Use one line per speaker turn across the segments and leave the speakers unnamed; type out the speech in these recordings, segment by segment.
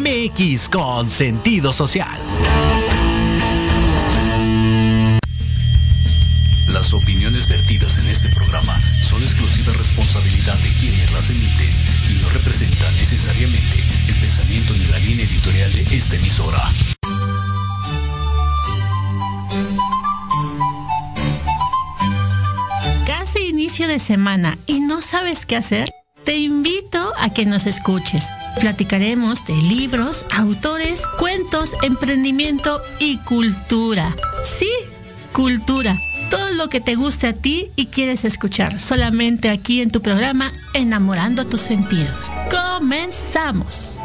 MX con sentido social.
Las opiniones vertidas en este programa son exclusiva responsabilidad de quienes las emiten y no representan necesariamente el pensamiento ni la línea editorial de esta emisora.
Casi inicio de semana y no sabes qué hacer. Te invito a que nos escuches. Platicaremos de libros, autores, cuentos, emprendimiento y cultura. Sí, cultura. Todo lo que te guste a ti y quieres escuchar solamente aquí en tu programa Enamorando tus sentidos. Comenzamos.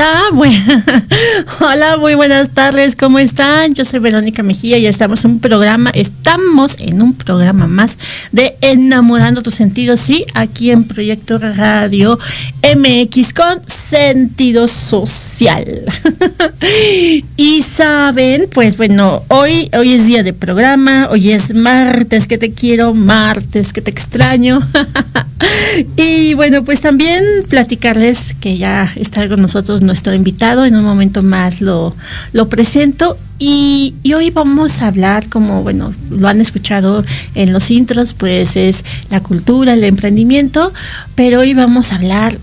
Hola, hola, muy buenas tardes, ¿cómo están? Yo soy Verónica Mejía y estamos en un programa, estamos en un programa más de Enamorando tus sentidos, sí, aquí en Proyecto Radio MX con sentido social. y saben, pues bueno, hoy, hoy es día de programa, hoy es martes que te quiero, martes que te extraño. y bueno, pues también platicarles que ya está con nosotros nuestro invitado. En un momento más lo, lo presento. Y, hoy vamos a hablar, como bueno, lo han escuchado en los intros, pues es la cultura, el emprendimiento, pero hoy vamos a hablar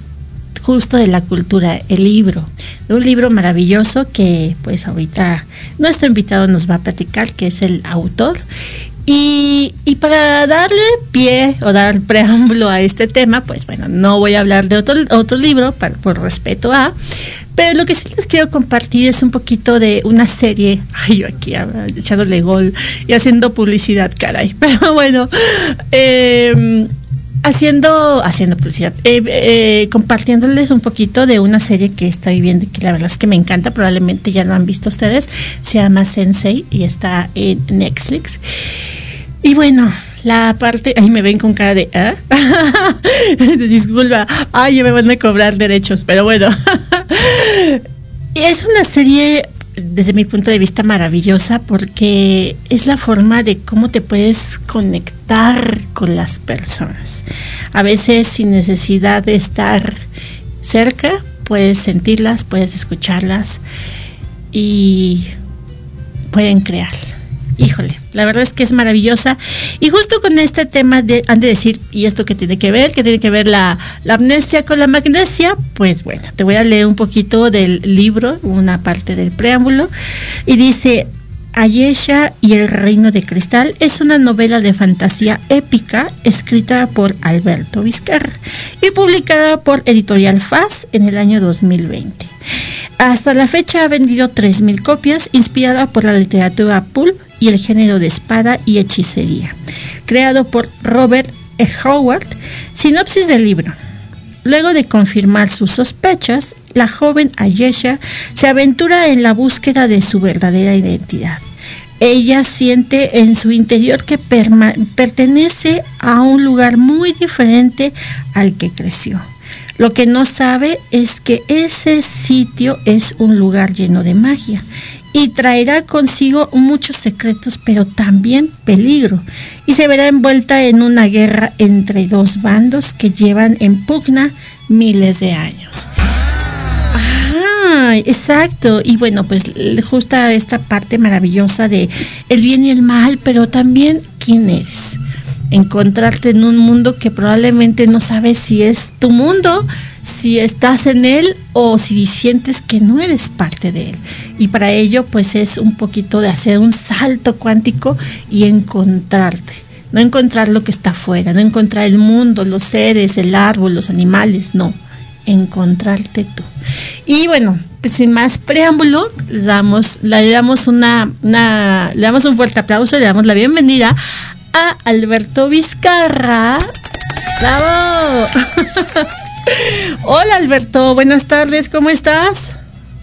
justo de la cultura, el libro, de un libro maravilloso que pues ahorita nuestro invitado nos va a platicar, que es el autor. Y, para darle pie o dar preámbulo a este tema, pues bueno, no voy a hablar de otro, otro libro por respeto a, pero lo que sí les quiero compartir es un poquito de una serie, ay, yo aquí echándole gol y haciendo publicidad, caray, pero bueno, em, haciendo, haciendo publicidad, eh, eh, compartiéndoles un poquito de una serie que estoy viendo y que la verdad es que me encanta, probablemente ya lo han visto ustedes, se llama Sensei y está en Netflix. Y bueno, la parte, ahí me ven con cara de, ¿eh? disculpa, ay, me van a cobrar derechos, pero bueno. es una serie, desde mi punto de vista, maravillosa porque es la forma de cómo te puedes conectar con las personas. A veces sin necesidad de estar cerca, puedes sentirlas, puedes escucharlas y pueden crear híjole, la verdad es que es maravillosa. Y justo con este tema de, han de decir, ¿y esto qué tiene que ver? ¿Qué tiene que ver la, amnesia con la magnesia? Pues bueno, te voy a leer un poquito del libro, una parte del preámbulo, y dice, Ayesha y el Reino de Cristal es una novela de fantasía épica escrita por Alberto Vizcarra y publicada por Editorial Faz en el año 2020. Hasta la fecha ha vendido 3.000 copias, inspirada por la literatura pulp y el género de espada y hechicería, creado por Robert E. Howard. Sinopsis del libro. Luego de confirmar sus sospechas, la joven Ayesha se aventura en la búsqueda de su verdadera identidad. Ella siente en su interior que pertenece a un lugar muy diferente al que creció. Lo que no sabe es que ese sitio es un lugar lleno de magia y traerá consigo muchos secretos, pero también peligro, y se verá envuelta en una guerra entre dos bandos que llevan en pugna miles de años. Ah, exacto. Y bueno, pues justo esta parte maravillosa de el bien y el mal, pero también quién eres. Encontrarte en un mundo que probablemente no sabes si es tu mundo, si estás en él o si sientes que no eres parte de él. Y para ello pues es un poquito de hacer un salto cuántico y encontrarte. No encontrar lo que está afuera, no encontrar el mundo, los seres, el árbol, los animales, no. Encontrarte tú. Y bueno, pues sin más preámbulo, le damos, le damos una, una, le damos un fuerte aplauso, le damos la bienvenida Alberto Vizcarra. ¡Bravo! Hola Alberto, buenas tardes, ¿cómo estás?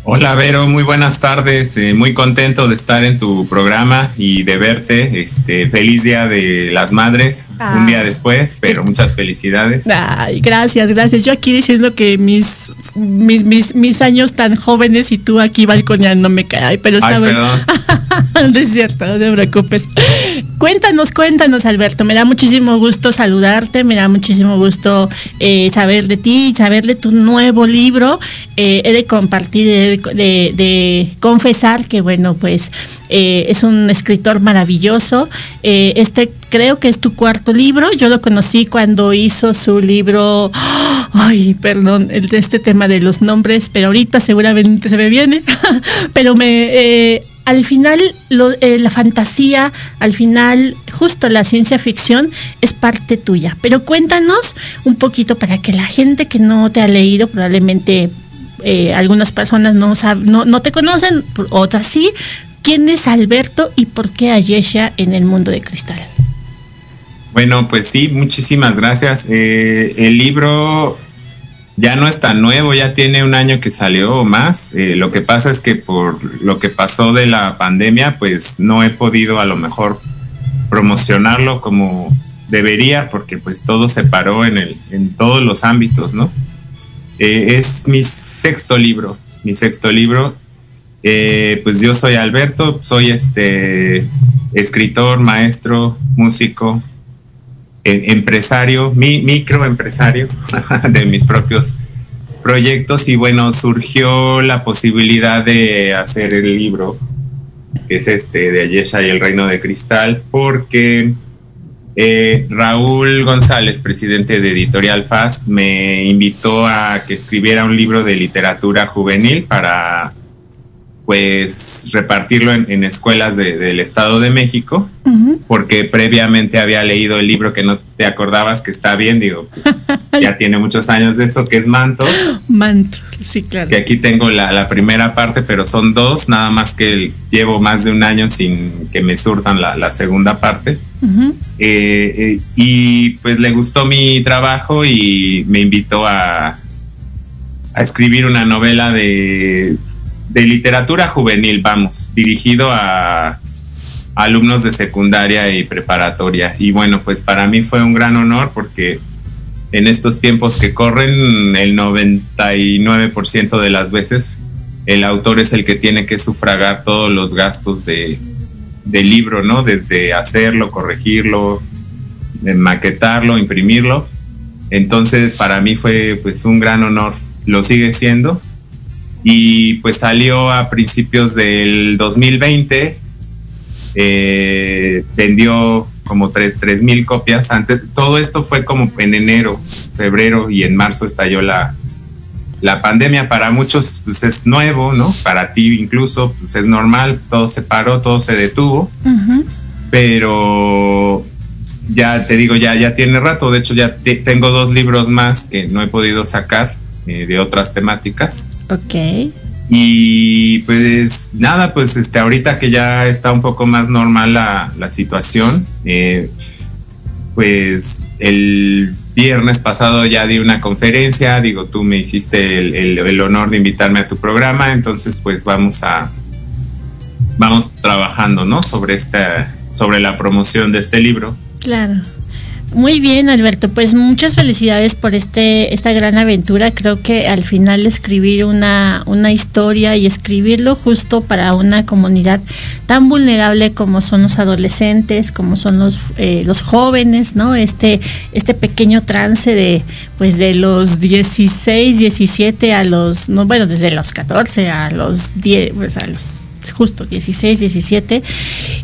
Hola Vero, muy buenas tardes. Eh, muy contento de estar en tu programa y de verte. Este, feliz día de las madres, un día después, pero muchas felicidades.
Ay, gracias, gracias. Yo aquí diciendo que mis mis, mis, mis años tan jóvenes y tú aquí balconeándome, caray, pero está
bueno.
no es cierto, no te preocupes. Cuéntanos, cuéntanos, Alberto. Me da muchísimo gusto saludarte, me da muchísimo gusto eh, saber de ti, saber de tu nuevo libro. Eh, he de compartir, de, confesar que, bueno, pues eh, es un escritor maravilloso. Eh, este creo que es tu cuarto libro. Yo lo conocí cuando hizo su libro, ay, perdón, de este tema de los nombres, pero ahorita seguramente se me viene. pero me al final la fantasía, al final justo la ciencia ficción es parte tuya. Pero cuéntanos un poquito para que la gente que no te ha leído probablemente eh, algunas personas no, no, no te conocen, otras sí. ¿Quién es Alberto y por qué Ayesha en el mundo de cristal?
Bueno, pues sí, muchísimas gracias. Eh, el libro ya no es tan nuevo, ya tiene un año que salió o más. Eh, lo que pasa es que por lo que pasó de la pandemia, pues no he podido a lo mejor promocionarlo como debería, porque pues todo se paró en, el, en todos los ámbitos, ¿no? Eh, es mi sexto libro, mi sexto libro. Eh, pues yo soy Alberto, soy este escritor, maestro, músico, empresario, mi, microempresario de mis propios proyectos y bueno, surgió la posibilidad de hacer el libro, que es este de Ayesha y el Reino de Cristal, porque eh, Raúl González, presidente de Editorial Faz, me invitó a que escribiera un libro de literatura juvenil para pues repartirlo en, escuelas del Estado de México, porque previamente había leído el libro que no te acordabas que está bien, digo, pues ya tiene muchos años de eso, que es Manto.
Manto, sí, claro.
Que aquí tengo la, primera parte, pero son dos, nada más que llevo más de un año sin que me surtan la, segunda parte. Eh, eh, y pues le gustó mi trabajo y me invitó a, escribir una novela de de literatura juvenil, vamos, dirigido a alumnos de secundaria y preparatoria. Y bueno, pues para mí fue un gran honor porque en estos tiempos que corren, el 99% de las veces el autor es el que tiene que sufragar todos los gastos de, del libro, ¿no? Desde hacerlo, corregirlo, maquetarlo, imprimirlo. Entonces para mí fue pues un gran honor, lo sigue siendo y pues salió a principios del 2020, eh, vendió como 3 mil copias. Antes, todo esto fue como en enero, febrero y en marzo estalló la, la pandemia. Para muchos pues, es nuevo, ¿no? Para ti incluso pues, es normal, todo se paró, todo se detuvo. Pero ya te digo, ya, ya tiene rato. De hecho, ya tengo dos libros más que no he podido sacar eh, de otras temáticas.
Ok.
Y pues nada, pues este, ahorita que ya está un poco más normal la, situación, eh, pues el viernes pasado ya di una conferencia, digo, tú me hiciste el, honor de invitarme a tu programa, entonces pues vamos a, vamos trabajando, ¿no? Sobre esta, sobre la promoción de este libro.
Claro. Muy bien, Alberto. Pues muchas felicidades por este, esta gran aventura. Creo que al final escribir una, una historia y escribirlo justo para una comunidad tan vulnerable como son los adolescentes, como son los, eh, los jóvenes, ¿no? Este, este pequeño trance de, pues de los 16, 17 a los, no, bueno, desde los 14 a los 10, pues a los justo 16, 17.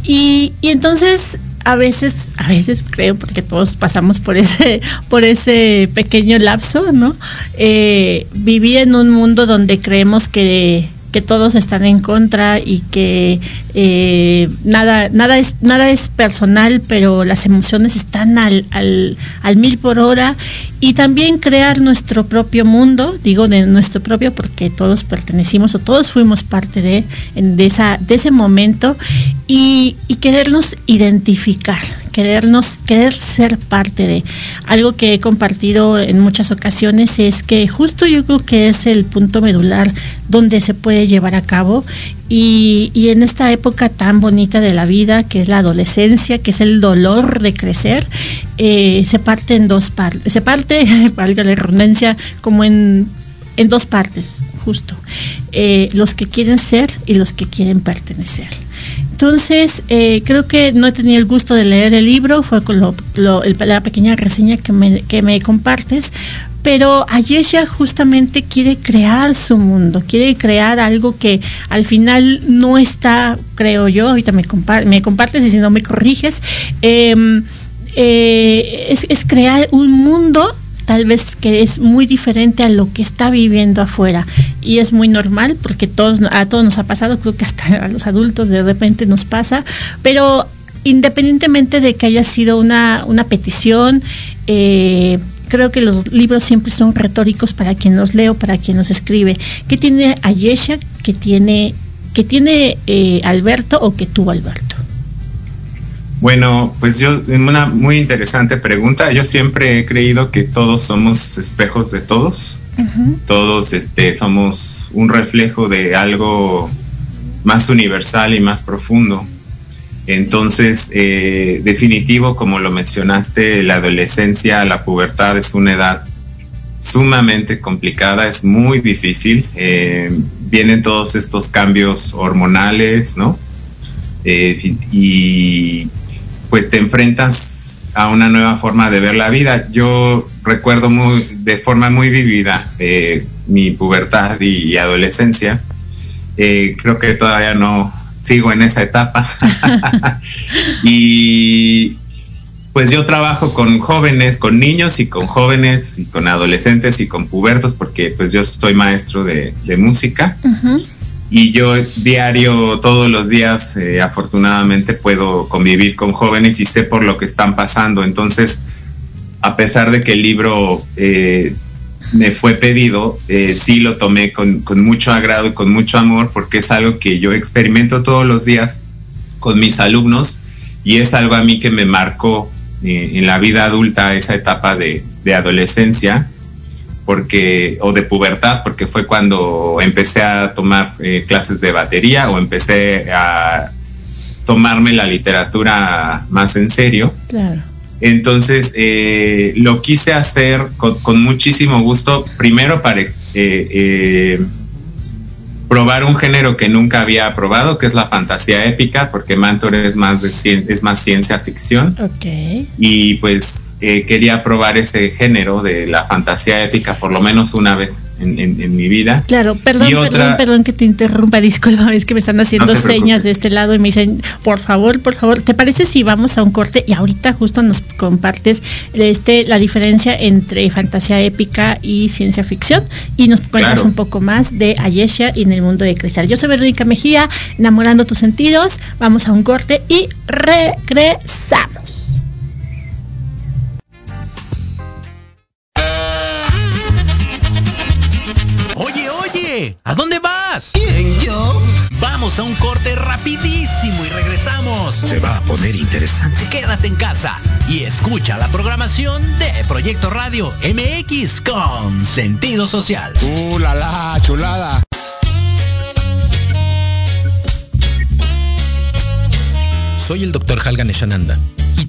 Y, y entonces a veces, a veces creo, porque todos pasamos por ese, por ese pequeño lapso, ¿no? Eh, vivir en un mundo donde creemos que, que todos están en contra y que eh, nada, nada, es, nada es personal, pero las emociones están al, al, al, mil por hora. Y también crear nuestro propio mundo, digo de nuestro propio porque todos pertenecimos o todos fuimos parte de, de, esa, de ese momento y, y querernos identificar querernos, querer ser parte de. Algo que he compartido en muchas ocasiones es que justo yo creo que es el punto medular donde se puede llevar a cabo y, en esta época tan bonita de la vida, que es la adolescencia, que es el dolor de crecer, eh, se parte en dos partes, se parte, valga la redundancia, como en, en dos partes, justo. Eh, los que quieren ser y los que quieren pertenecer. Entonces, eh, creo que no he tenido el gusto de leer el libro, fue con la pequeña reseña que me, que me compartes, pero Ayesha justamente quiere crear su mundo, quiere crear algo que al final no está, creo yo, ahorita me, me compartes y si no me corriges, em, eh, es crear un mundo tal vez que es muy diferente a lo que está viviendo afuera y es muy normal porque a todos nos ha pasado creo que hasta a los adultos de repente nos pasa pero independientemente de que haya sido una, una petición eh, creo que los libros siempre son retóricos para quien los lee o para quien los escribe. ¿Qué tiene Ayesha que tiene, que tiene eh, Alberto o que tuvo Alberto?
Bueno, pues yo, una muy interesante pregunta. Yo siempre he creído que todos somos espejos de todos. Todos este, somos un reflejo de algo más universal y más profundo. Entonces, eh, definitivo, como lo mencionaste, la adolescencia, la pubertad es una edad sumamente complicada, es muy difícil. Eh, vienen todos estos cambios hormonales, ¿no? Eh, y pues te enfrentas a una nueva forma de ver la vida. Yo recuerdo muy, de forma muy vivida mi pubertad y adolescencia. creo que todavía no, sigo en esa etapa. y pues yo trabajo con jóvenes, con niños y con jóvenes y con adolescentes y con pubertos porque pues yo soy maestro de, música. Y yo diario, todos los días, eh, afortunadamente puedo convivir con jóvenes y sé por lo que están pasando. Entonces, a pesar de que el libro eh, me fue pedido, eh, sí lo tomé con, mucho agrado y con mucho amor porque es algo que yo experimento todos los días con mis alumnos y es algo a mí que me marcó en la vida adulta esa etapa de, adolescencia porque o de pubertad porque fue cuando empecé a tomar eh, clases de batería o empecé a tomarme la literatura más en serio. Claro. Entonces, eh, lo quise hacer con, muchísimo gusto, primero para eh, eh, probar un género que nunca había probado, que es la fantasía épica, porque Mantor es más, de, es más ciencia ficción. Okay. Y pues quería probar ese género de la fantasía épica por lo menos una vez en, mi vida.
Claro, perdón, perdón, perdón que te interrumpa, disculpa, es que me están haciendo señas de este lado y me dicen, por favor, por favor, ¿te parece si vamos a un corte y ahorita justo nos compartes este la diferencia entre fantasía épica y ciencia ficción y nos cuentas un poco más de Ayesha y en el mundo de cristal? Yo soy Verónica Mejía, enamorando tus sentidos, vamos a un corte y regresamos.
¿A dónde vas?
¿Quién, yo?
Vamos a un corte rapidísimo y regresamos.
Se va a poner interesante.
Quédate en casa y escucha la programación de Proyecto Radio MX con sentido social.
¡Uh, la, la chulada!
Soy el Dr. Halgan Eshananda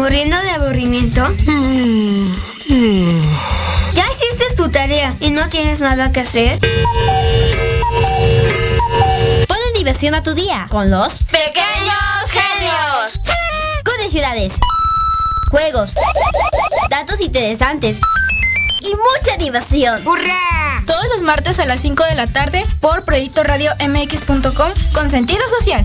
¿Muriendo de aburrimiento? ¿Ya hiciste tu tarea y no tienes nada que hacer?
Pone diversión a tu día con los
pequeños genios.
Ciudades, juegos, datos interesantes y mucha diversión.
¡Hurra!
Todos los martes a las 5 de la tarde por Proyecto Radio MX.com con sentido social.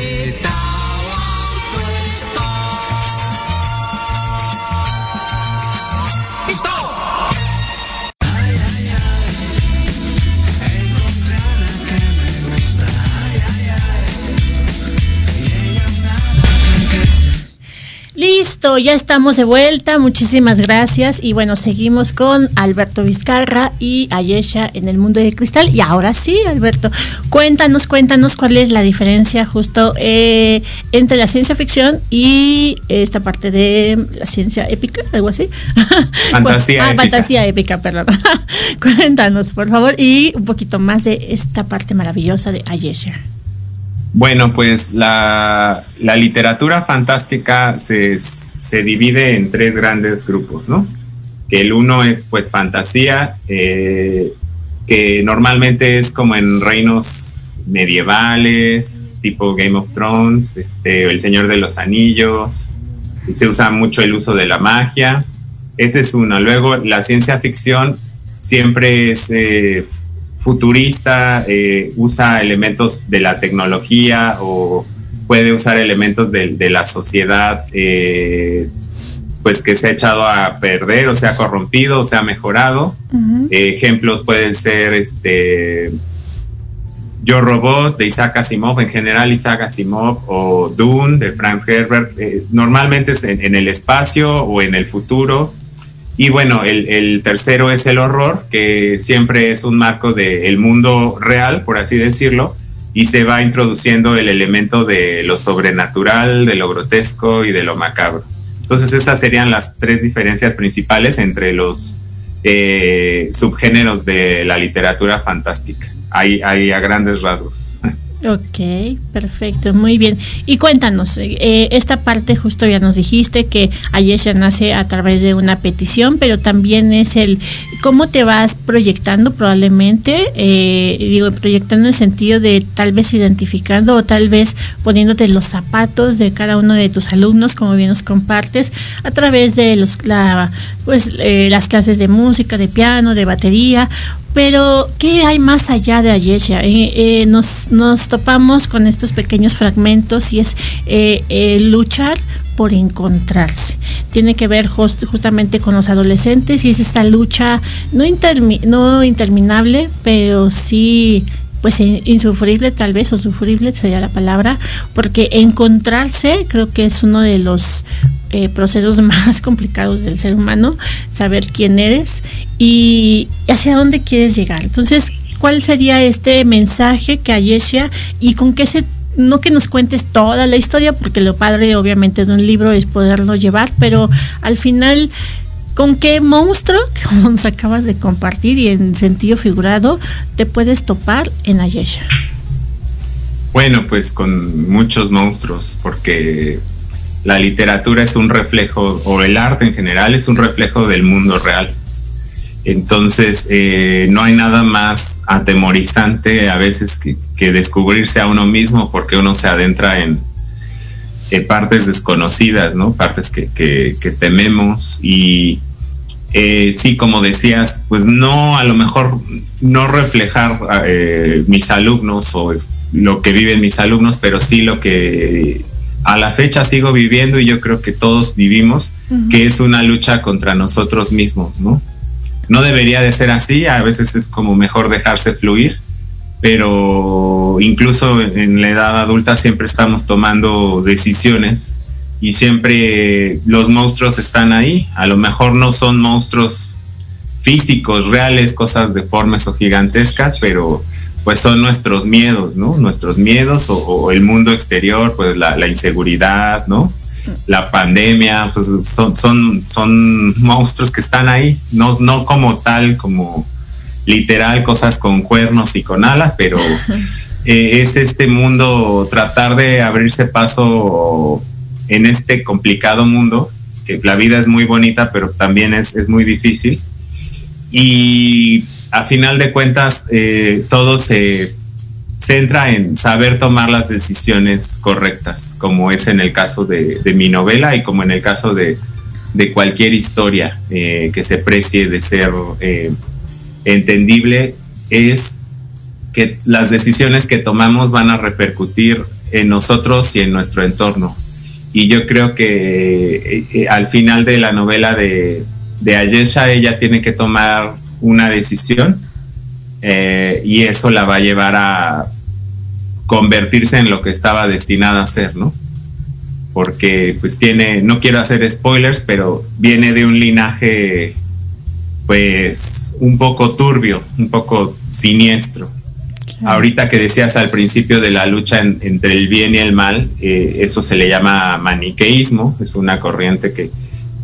Listo, ya estamos de vuelta. Muchísimas gracias. Y bueno, seguimos con Alberto Vizcarra y Ayesha en el mundo de cristal. Y ahora sí, Alberto, cuéntanos, cuéntanos cuál es la diferencia justo eh, entre la ciencia ficción y esta parte de la ciencia épica, algo así.
Fantasía
ah,
épica.
fantasía épica, perdón. cuéntanos, por favor, y un poquito más de esta parte maravillosa de Ayesha.
Bueno, pues la, literatura fantástica se, se, divide en tres grandes grupos, ¿no? Que el uno es pues fantasía, eh, que normalmente es como en reinos medievales, tipo Game of Thrones, este, El Señor de los Anillos, y se usa mucho el uso de la magia. Ese es uno. Luego la ciencia ficción siempre es... Eh, futurista, eh, usa elementos de la tecnología o puede usar elementos de, de la sociedad, eh, pues que se ha echado a perder o se ha corrompido o se ha mejorado. Uh -huh. eh, ejemplos pueden ser este Yo Robot de Isaac Asimov, en general Isaac Asimov, o Dune de Franz Herbert, normalmente es en, en el espacio o en el futuro. Y bueno, el, tercero es el horror, que siempre es un marco del el mundo real, por así decirlo, y se va introduciendo el elemento de lo sobrenatural, de lo grotesco y de lo macabro. Entonces esas serían las tres diferencias principales entre los eh, subgéneros de la literatura fantástica. Hay a grandes rasgos.
Ok, perfecto, muy bien. Y cuéntanos, eh, esta parte justo ya nos dijiste que Ayesha nace a través de una petición, pero también es el cómo te vas proyectando probablemente, eh, digo, proyectando en el sentido de tal vez identificando o tal vez poniéndote los zapatos de cada uno de tus alumnos, como bien nos compartes, a través de los, la, pues, eh, las clases de música, de piano, de batería, pero, ¿qué hay más allá de Ayesha? Eh, eh, nos, nos, topamos con estos pequeños fragmentos y es eh, luchar por encontrarse. Tiene que ver just, justamente con los adolescentes y es esta lucha no, intermi no interminable, pero sí pues insufrible tal vez o sufrible sería la palabra porque encontrarse creo que es uno de los eh, procesos más complicados del ser humano saber quién eres y hacia dónde quieres llegar entonces cuál sería este mensaje que Ayesha y con qué se no que nos cuentes toda la historia porque lo padre obviamente de un libro es poderlo llevar pero al final con qué monstruo, como nos acabas de compartir y en sentido figurado, te puedes topar en Ayesha.
Bueno, pues con muchos monstruos, porque la literatura es un reflejo, o el arte en general es un reflejo del mundo real. Entonces, eh, no hay nada más atemorizante a veces que, que, descubrirse a uno mismo porque uno se adentra en, en partes desconocidas, ¿no? Partes que, que, que tememos y eh, sí, como decías, pues no, a lo mejor no reflejar eh, mis alumnos o lo que viven mis alumnos, pero sí lo que a la fecha sigo viviendo y yo creo que todos vivimos, uh -huh. que es una lucha contra nosotros mismos, ¿no? No debería de ser así, a veces es como mejor dejarse fluir, pero incluso en la edad adulta siempre estamos tomando decisiones y siempre los monstruos están ahí. A lo mejor no son monstruos físicos, reales, cosas deformes o gigantescas, pero pues son nuestros miedos, ¿no? Nuestros miedos o, el mundo exterior, pues la, inseguridad, ¿no? La pandemia, son, son, son monstruos que están ahí, no, no como tal, como literal, cosas con cuernos y con alas, pero eh, es este mundo, tratar de abrirse paso en este complicado mundo, que la vida es muy bonita, pero también es, es muy difícil. Y a final de cuentas, eh, todo se centra en saber tomar las decisiones correctas, como es en el caso de, mi novela y como en el caso de, cualquier historia eh, que se precie de ser eh, entendible, es que las decisiones que tomamos van a repercutir en nosotros y en nuestro entorno. Y yo creo que al final de la novela de, de Ayesha, ella tiene que tomar una decisión eh, y eso la va a llevar a convertirse en lo que estaba destinada a ser, ¿no? Porque pues tiene, no quiero hacer spoilers, pero viene de un linaje pues un poco turbio, un poco siniestro. Ahorita que decías al principio de la lucha entre el bien y el mal, eh, eso se le llama maniqueísmo, es una corriente que,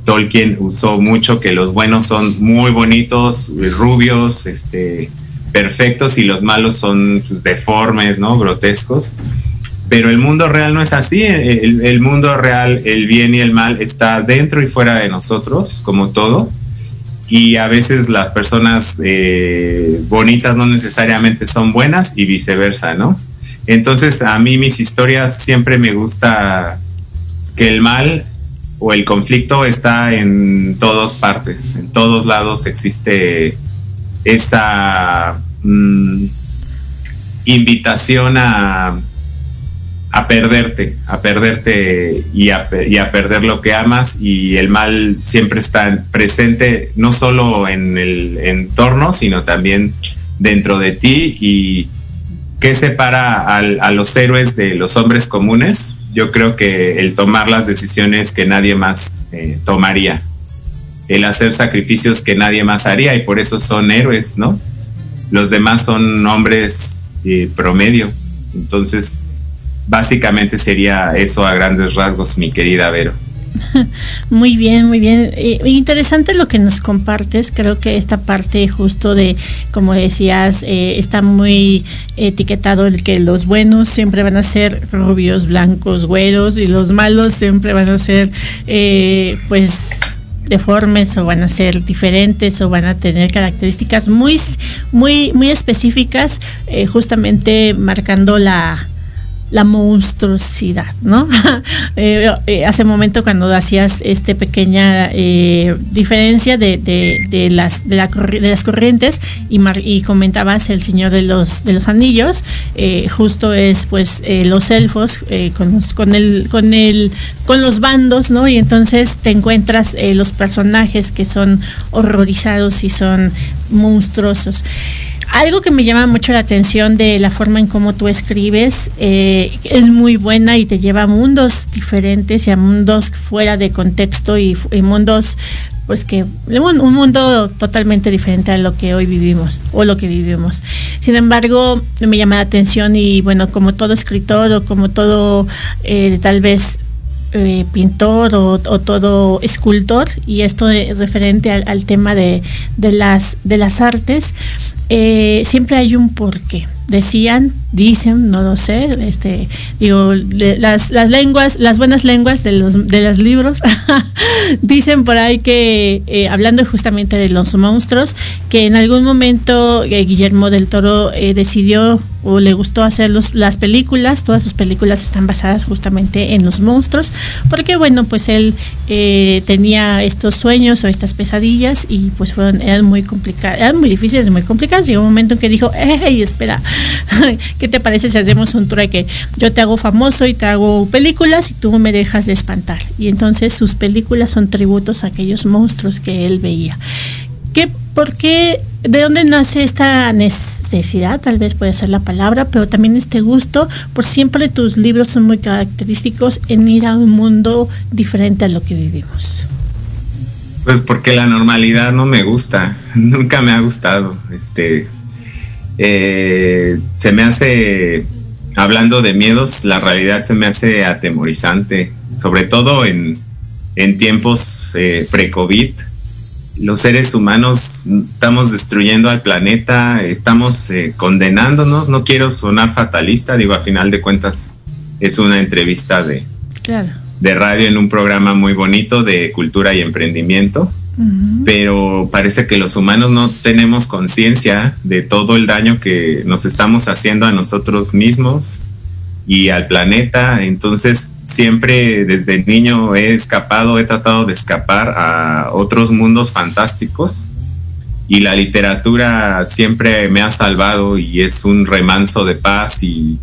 Tolkien usó mucho que los buenos son muy bonitos, rubios, este, perfectos y los malos son pues, deformes, ¿no? Grotescos. Pero el mundo real no es así. El, mundo real, el bien y el mal está dentro y fuera de nosotros, como todo. Y a veces las personas eh, bonitas no necesariamente son buenas y viceversa, ¿no? Entonces a mí mis historias siempre me gusta que el mal o el conflicto está en todas partes, en todos lados existe esa mm, invitación a, a perderte, a perderte y a, perder lo que amas. Y el mal siempre está presente no solo en el entorno, sino también dentro de ti. Y qué separa a los héroes de los hombres comunes yo creo que el tomar las decisiones que nadie más eh, tomaría, el hacer sacrificios que nadie más haría y por eso son héroes, ¿no? Los demás son hombres eh, promedio. Entonces, básicamente sería eso a grandes rasgos, mi querida Vero.
Muy bien, muy bien. Eh, interesante lo que nos compartes. Creo que esta parte justo de, como decías, eh, está muy etiquetado el que los buenos siempre van a ser rubios, blancos, güeros y los malos siempre van a ser, pues deformes o van a ser diferentes o van a tener características muy muy muy específicas justamente marcando la la monstruosidad, ¿no? Eh, eh, hace momento cuando hacías esta pequeña eh, diferencia de, de, las, de, la, de, las corrientes y, y, comentabas el Señor de los, de los Anillos, justo es pues los elfos con, los, con, el, con, el, con los bandos, ¿no? Y entonces te encuentras los personajes que son horrorizados y son monstruosos. Algo que me llama mucho la atención de la forma en cómo tú escribes eh, es muy buena y te lleva a mundos diferentes y a mundos fuera de contexto y, mundos pues que un, mundo totalmente diferente a lo que hoy vivimos o lo que vivimos. Sin embargo, me llama la atención y bueno, como todo escritor o como todo eh, tal vez eh, pintor o, todo escultor y esto es referente al, tema de, las, de las artes, eh, siempre hay un porqué. Decían, dicen, no lo sé, este, digo, las, las lenguas, las buenas lenguas de los, de los libros, dicen por ahí que, eh, hablando justamente de los monstruos, que en algún momento eh, Guillermo del Toro decidió o le gustó hacer las películas, todas sus películas están basadas justamente en los monstruos, porque bueno, pues él eh, tenía estos sueños o estas pesadillas y pues fueron, eran muy complicadas, eran muy difíciles, muy complicadas. Llegó un momento en que dijo, hey, espera, ¿qué te parece si hacemos un trueque? Yo te hago famoso y te hago películas y tú me dejas de espantar. Y entonces sus películas son tributos a aquellos monstruos que él veía. ¿Qué, ¿Por qué? ¿De dónde nace esta necesidad? tal vez puede ser la palabra, pero también este gusto, por siempre tus libros son muy característicos en ir a un mundo diferente a lo que vivimos.
Pues porque la normalidad no me gusta, nunca me ha gustado. Este, eh, se me hace, hablando de miedos, la realidad se me hace atemorizante, sobre todo en, en tiempos eh, pre-COVID los seres humanos estamos destruyendo al planeta, estamos eh, condenándonos, no quiero sonar fatalista, digo, a final de cuentas es una entrevista de, de radio en un programa muy bonito de cultura y emprendimiento, pero parece que los humanos no tenemos conciencia de todo el daño que nos estamos haciendo a nosotros mismos y al planeta, entonces siempre desde niño he escapado, he tratado de escapar a otros mundos fantásticos. Y la literatura siempre me ha salvado y es un remanso de paz y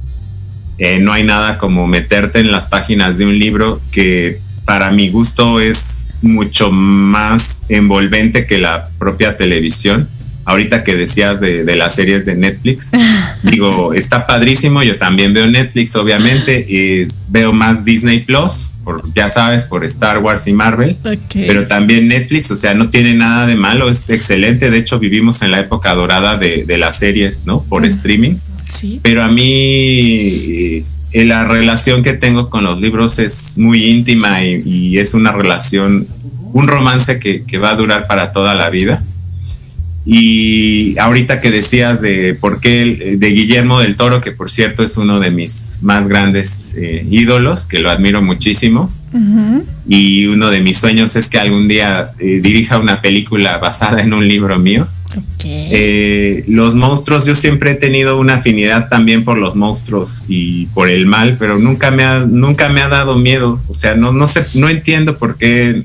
eh, no hay nada como meterte en las páginas de un libro que para mi gusto es mucho más envolvente que la propia televisión ahorita que decías de, las series de Netflix, digo, está padrísimo, yo también veo Netflix, obviamente, y veo más Disney Plus, por, ya sabes, por Star Wars y Marvel, pero también Netflix, o sea, no tiene nada de malo, es excelente, de hecho vivimos en la época dorada de, las series, ¿no? Por streaming. Sí. Pero a mí eh, la relación que tengo con los libros es muy íntima y, es una relación, un romance que, que va a durar para toda la vida y ahorita que decías de por qué de Guillermo del Toro, que por cierto es uno de mis más grandes eh, ídolos, que lo admiro muchísimo. Y uno de mis sueños es que algún día eh, dirija una película basada en un libro mío. Eh, los monstruos, yo siempre he tenido una afinidad también por los monstruos y por el mal, pero nunca me ha, nunca me ha dado miedo. O sea, no, no sé, no entiendo por qué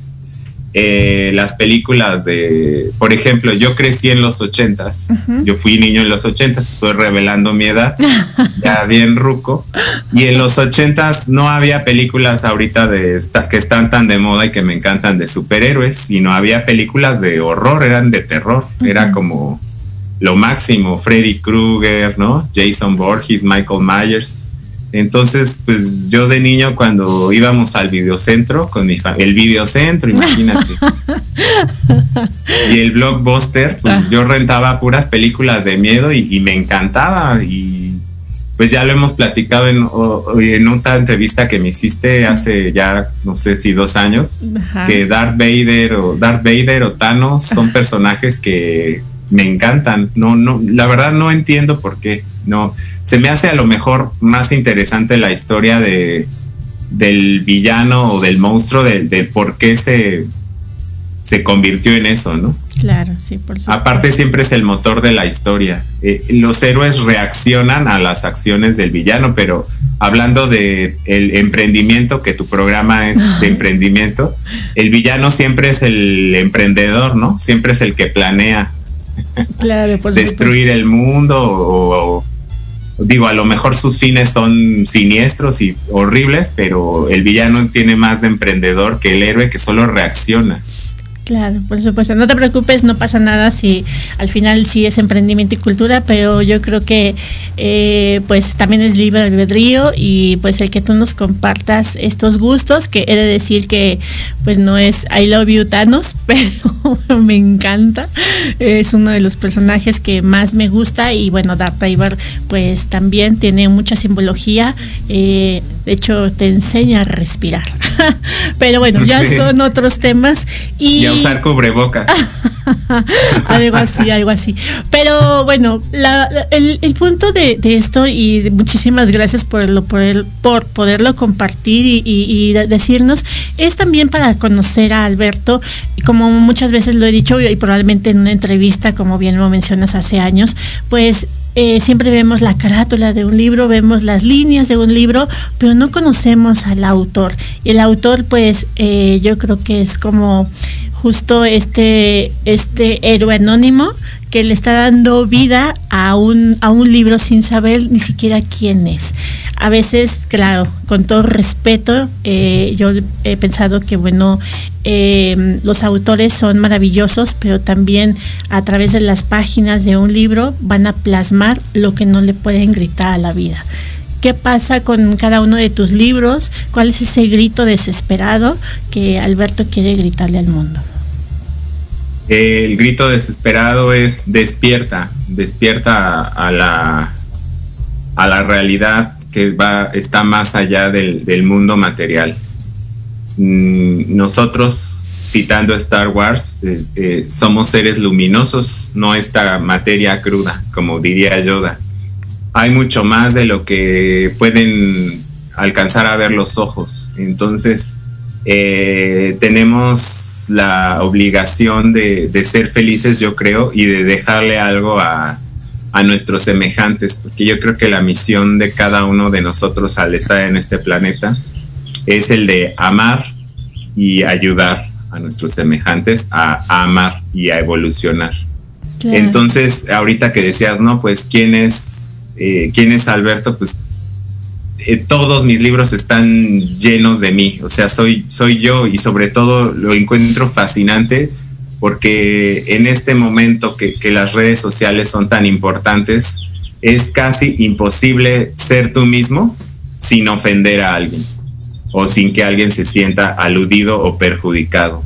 eh, las películas de, por ejemplo, yo crecí en los ochentas, yo fui niño en los ochentas, estoy revelando mi edad, ya bien ruco, y en los ochentas no había películas ahorita de que están tan de moda y que me encantan de superhéroes, sino había películas de horror, eran de terror, era como lo máximo, Freddy Krueger, ¿no? Jason Borges, Michael Myers. Entonces, pues yo de niño cuando íbamos al videocentro con mi familia, el videocentro, imagínate. y el blockbuster, pues yo rentaba puras películas de miedo y, me encantaba. Y pues ya lo hemos platicado en, en otra entrevista que me hiciste hace ya, no sé si dos años, que Darth Vader o Darth Vader o Thanos son personajes que me encantan. No, no, la verdad no entiendo por qué. No, se me hace a lo mejor más interesante la historia de del villano o del monstruo, de, por qué se, se convirtió en eso, ¿no?
Claro, sí, por supuesto.
Aparte siempre es el motor de la historia. Eh, los héroes reaccionan a las acciones del villano, pero hablando de el emprendimiento, que tu programa es de emprendimiento, el villano siempre es el emprendedor, ¿no? Siempre es el que planea destruir el mundo o, digo, a lo mejor sus fines son siniestros y horribles, pero el villano tiene más de emprendedor que el héroe que solo reacciona.
Claro, por supuesto. No te preocupes, no pasa nada si al final sí es emprendimiento y cultura, pero yo creo que eh, pues también es libre albedrío y pues el que tú nos compartas estos gustos, que he de decir que pues no es I love you Thanos, pero me encanta. Es uno de los personajes que más me gusta y bueno, Darth Vader pues también tiene mucha simbología. Eh, de hecho, te enseña a respirar. pero bueno, ya son otros temas.
Y, usar cubrebocas.
algo así, algo así. Pero bueno, el, punto de, esto y muchísimas gracias por, lo, por, por poderlo compartir y, decirnos es también para conocer a Alberto, como muchas veces lo he dicho y probablemente en una entrevista, como bien lo mencionas hace años, pues eh, siempre vemos la carátula de un libro, vemos las líneas de un libro, pero no conocemos al autor. Y el autor, pues, eh, yo creo que es como justo este, este héroe anónimo que le está dando vida a un, a un libro sin saber ni siquiera quién es. A veces, claro, con todo respeto, eh, yo he pensado que, bueno, eh, los autores son maravillosos, pero también a través de las páginas de un libro van a plasmar lo que no le pueden gritar a la vida. Qué pasa con cada uno de tus libros, cuál es ese grito desesperado que Alberto quiere gritarle al mundo
el grito desesperado es despierta, despierta a, la, a la realidad que va, está más allá del, mundo material. Mm, nosotros, citando Star Wars, eh, eh, somos seres luminosos, no esta materia cruda, como diría Yoda. Hay mucho más de lo que pueden alcanzar a ver los ojos. Entonces, eh, tenemos la obligación de, ser felices, yo creo, y de dejarle algo a, nuestros semejantes, porque yo creo que la misión de cada uno de nosotros al estar en este planeta es el de amar y ayudar a nuestros semejantes a, amar y a evolucionar. Entonces, ahorita que decías, no, pues, ¿quién es, eh, ¿quién es Alberto? Pues eh, todos mis libros están llenos de mí, o sea, soy, soy yo y sobre todo lo encuentro fascinante porque en este momento que, las redes sociales son tan importantes, es casi imposible ser tú mismo sin ofender a alguien o sin que alguien se sienta aludido o perjudicado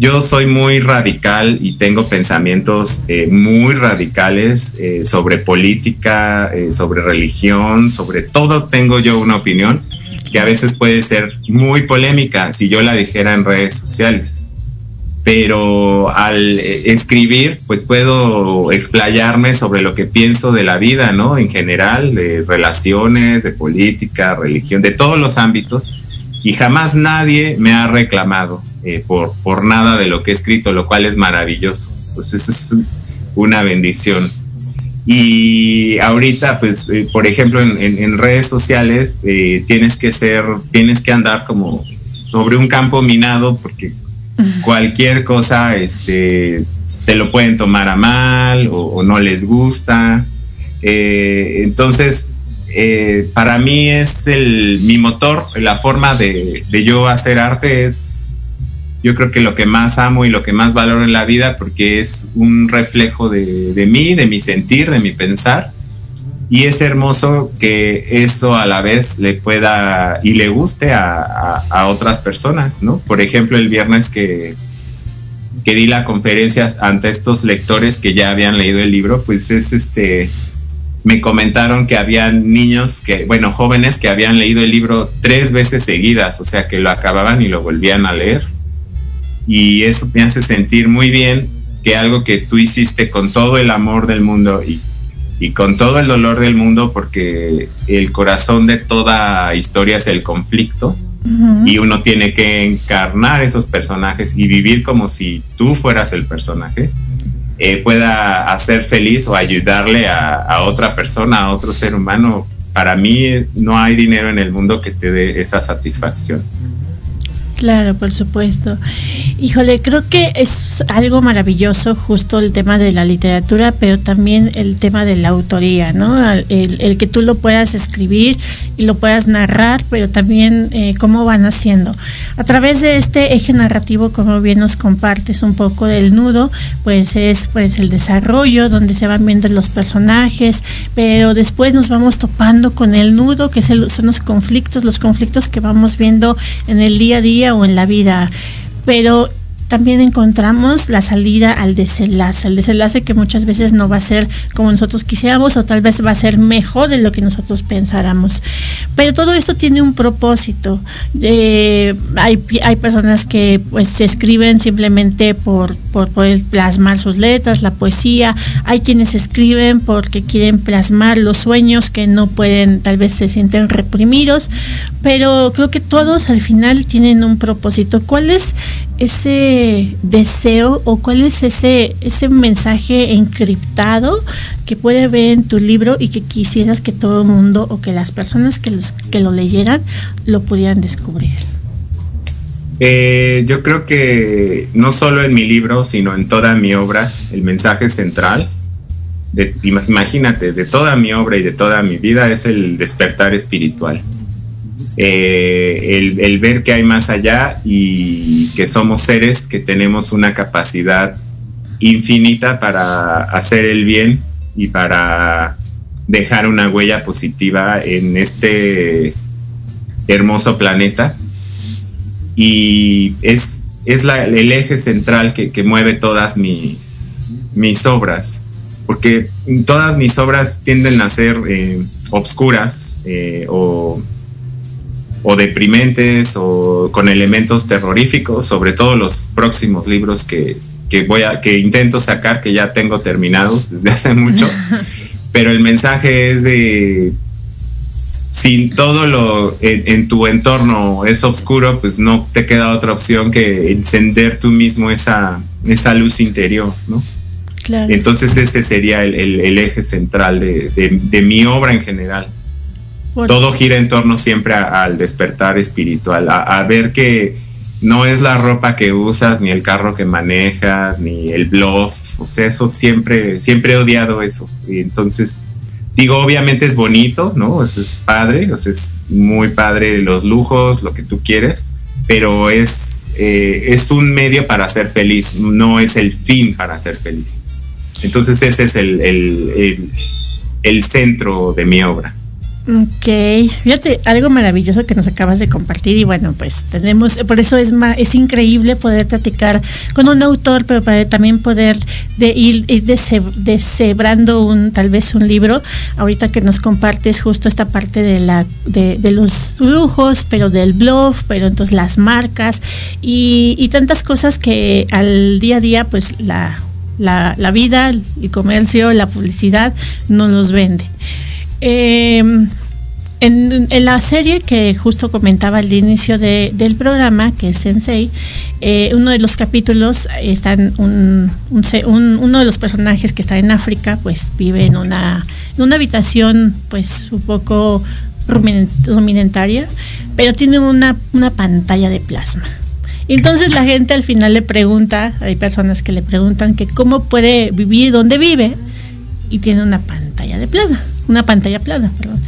yo soy muy radical y tengo pensamientos eh, muy radicales eh, sobre política, eh, sobre religión, sobre todo tengo yo una opinión que a veces puede ser muy polémica si yo la dijera en redes sociales. Pero al escribir, pues puedo explayarme sobre lo que pienso de la vida, ¿no? En general, de relaciones, de política, religión, de todos los ámbitos. Y jamás nadie me ha reclamado eh, por, por nada de lo que he escrito, lo cual es maravilloso. Pues eso es una bendición. Y ahorita, pues, eh, por ejemplo, en, redes sociales eh, tienes que ser, tienes que andar como sobre un campo minado porque cualquier cosa, este, te lo pueden tomar a mal o, no les gusta. entonces, para mí es el, mi motor, la forma de, de yo hacer arte es yo creo que lo que más amo y lo que más valoro en la vida, porque es un reflejo de, mí, de mi sentir, de mi pensar. Y es hermoso que eso a la vez le pueda y le guste a, otras personas, ¿no? Por ejemplo, el viernes que, que di la conferencia ante estos lectores que ya habían leído el libro, pues es este, me comentaron que habían niños que, bueno, jóvenes que habían leído el libro tres veces seguidas, o sea, que lo acababan y lo volvían a leer. Y eso me hace sentir muy bien que algo que tú hiciste con todo el amor del mundo y, con todo el dolor del mundo, porque el corazón de toda historia es el conflicto, y uno tiene que encarnar esos personajes y vivir como si tú fueras el personaje, eh, pueda hacer feliz o ayudarle a, otra persona, a otro ser humano. Para mí no hay dinero en el mundo que te dé esa satisfacción.
Claro, por supuesto. Híjole, creo que es algo maravilloso justo el tema de la literatura, pero también el tema de la autoría, ¿no? El, que tú lo puedas escribir y lo puedas narrar, pero también eh, cómo van haciendo. A través de este eje narrativo, como bien nos compartes un poco del nudo, pues es pues el desarrollo, donde se van viendo los personajes, pero después nos vamos topando con el nudo, que son los conflictos, los conflictos que vamos viendo en el día a día o en la vida, pero también encontramos la salida al desenlace, el desenlace que muchas veces no va a ser como nosotros quisiéramos o tal vez va a ser mejor de lo que nosotros pensáramos. Pero todo esto tiene un propósito. Eh, hay, hay, personas que pues se escriben simplemente por, por poder plasmar sus letras, la poesía. Hay quienes escriben porque quieren plasmar los sueños que no pueden, tal vez se sienten reprimidos. Pero creo que todos al final tienen un propósito. ¿Cuál es ese deseo o cuál es ese, ese mensaje encriptado que puede ver en tu libro y que quisieras que todo el mundo o que las personas que, los, que lo leyeran lo pudieran descubrir?
Eh, yo creo que no solo en mi libro, sino en toda mi obra, el mensaje central, imagínate, de toda mi obra y de toda mi vida es el despertar espiritual. Eh, el, ver que hay más allá y que somos seres que tenemos una capacidad infinita para hacer el bien y para dejar una huella positiva en este hermoso planeta. Y es, es el eje central que, que, mueve todas mis, mis obras, porque todas mis obras tienden a ser eh, obscuras eh, o, o deprimentes o con elementos terroríficos, sobre todo los próximos libros que, que voy a, que intento sacar, que ya tengo terminados desde hace mucho. pero el mensaje es de si todo lo en, en, tu entorno es oscuro, pues no te queda otra opción que encender tú mismo esa, esa luz interior, ¿no?
Claro.
Entonces ese sería el, el, el eje central de, de, de, mi obra en general. Todo gira en torno siempre al despertar espiritual, a, ver que no es la ropa que usas, ni el carro que manejas, ni el bluff. O sea, eso siempre, siempre he odiado eso. Y entonces, digo, obviamente es bonito, ¿no? Eso es padre, o es muy padre los lujos, lo que tú quieres, pero es, eh, es un medio para ser feliz, no es el fin para ser feliz. Entonces ese es el, el, el centro de mi obra.
Ok, fíjate, algo maravilloso que nos acabas de compartir y bueno, pues tenemos, por eso es es increíble poder platicar con un autor, pero para también poder de ir, ir deshebrando un, tal vez un libro, ahorita que nos compartes justo esta parte de la, de, de los lujos, pero del blog, pero entonces las marcas y, tantas cosas que al día a día pues la, la, la vida, el comercio, la publicidad nos los vende. Eh, en, la serie que justo comentaba al inicio de, del programa, que es Sensei, eh, uno de los capítulos está en un, un, un, uno de los personajes que está en África, pues vive en una, una habitación pues un poco ruminentaria, pero tiene una, una pantalla de plasma. Entonces la gente al final le pregunta, hay personas que le preguntan que cómo puede vivir donde vive y tiene una pantalla de plasma una pantalla plana, perdón.